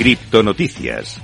Criptonoticias.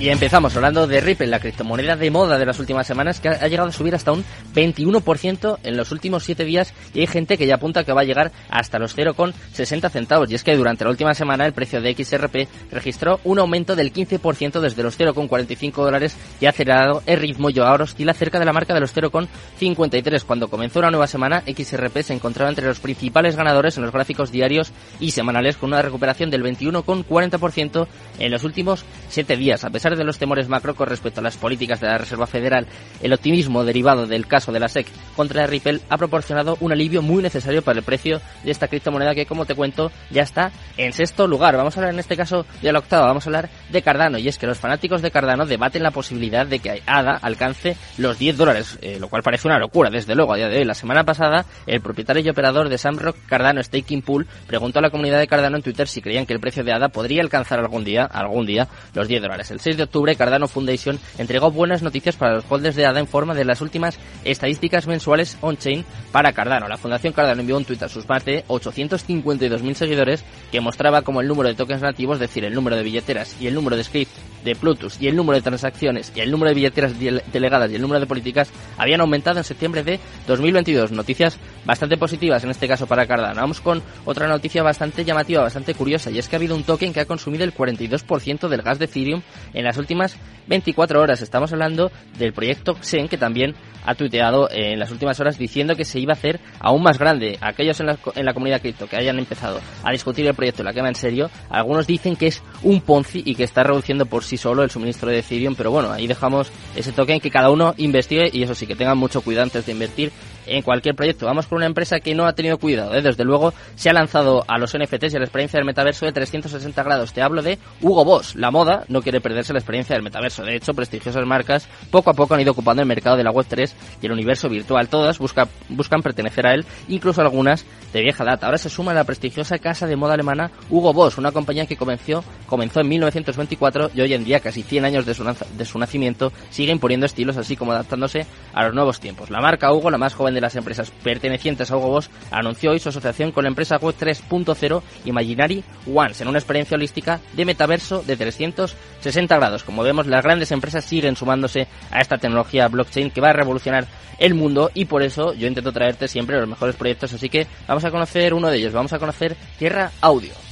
Y empezamos hablando de Ripple, la criptomoneda de moda de las últimas semanas, que ha llegado a subir hasta un 21% en los últimos 7 días y hay gente que ya apunta que va a llegar hasta los 0,60 centavos. Y es que durante la última semana el precio de XRP registró un aumento del 15% desde los 0,45 dólares y ha acelerado el ritmo y ahora oscila cerca de la marca de los 0,53. Cuando comenzó una nueva semana, XRP se encontraba entre los principales ganadores en los gráficos diarios y semanales con una recuperación del 21,40% en los últimos 7 días. A pesar de los temores macro con respecto a las políticas de la Reserva Federal, el optimismo derivado del caso de la SEC contra Ripple ha proporcionado un alivio muy necesario para el precio de esta criptomoneda que, como te cuento, ya está en sexto lugar. Vamos a hablar en este caso de la octava, vamos a hablar de Cardano. Y es que los fanáticos de Cardano debaten la posibilidad de que ADA alcance los 10 dólares, eh, lo cual parece una locura, desde luego, a día de hoy. La semana pasada, el propietario y operador de Samrock Cardano Staking Pool preguntó a la comunidad de Cardano en Twitter si creían que el precio de ADA podría alcanzar algún día, algún día, los 10 dólares. El 6 de octubre, Cardano Foundation entregó buenas noticias para los holders de ADA en forma de las últimas estadísticas mensuales on-chain para Cardano. La Fundación Cardano envió un tweet a sus más de 852.000 seguidores que mostraba como el número de tokens nativos, es decir, el número de billeteras y el número de script de Plutus y el número de transacciones y el número de billeteras delegadas y el número de políticas habían aumentado en septiembre de 2022. Noticias bastante positivas en este caso para Cardano. Vamos con otra noticia bastante llamativa, bastante curiosa y es que ha habido un token que ha consumido el 42% del gas de Ethereum en las últimas 24 horas. Estamos hablando del proyecto Xen que también ha tuiteado en las últimas horas diciendo que se iba a hacer aún más grande. Aquellos en la, en la comunidad cripto que hayan empezado a discutir el proyecto la quema en serio, algunos dicen que es un Ponzi y que está reduciendo por sí solo el suministro de Ethereum, pero bueno, ahí dejamos ese token que cada uno investigue y eso sí, que tengan mucho cuidado antes de invertir en cualquier proyecto. Vamos con una empresa que no ha tenido cuidado, ¿eh? desde luego se ha lanzado a los NFTs y a la experiencia del metaverso de 360 grados. Te hablo de Hugo Boss. La moda no quiere perderse experiencia del metaverso. De hecho, prestigiosas marcas poco a poco han ido ocupando el mercado de la Web3 y el universo virtual. Todas buscan pertenecer a él, incluso algunas de vieja data. Ahora se suma la prestigiosa casa de moda alemana Hugo Boss, una compañía que comenzó, comenzó en 1924 y hoy en día, casi 100 años de su, de su nacimiento, sigue imponiendo estilos así como adaptándose a los nuevos tiempos. La marca Hugo, la más joven de las empresas pertenecientes a Hugo Boss, anunció hoy su asociación con la empresa Web 3.0 Imaginary Ones en una experiencia holística de metaverso de 360 Como vemos, las grandes empresas siguen sumándose a esta tecnología blockchain que va a revolucionar el mundo y por eso yo intento traerte siempre los mejores proyectos. Así que vamos a conocer uno de ellos. Vamos a conocer Tierra Audio.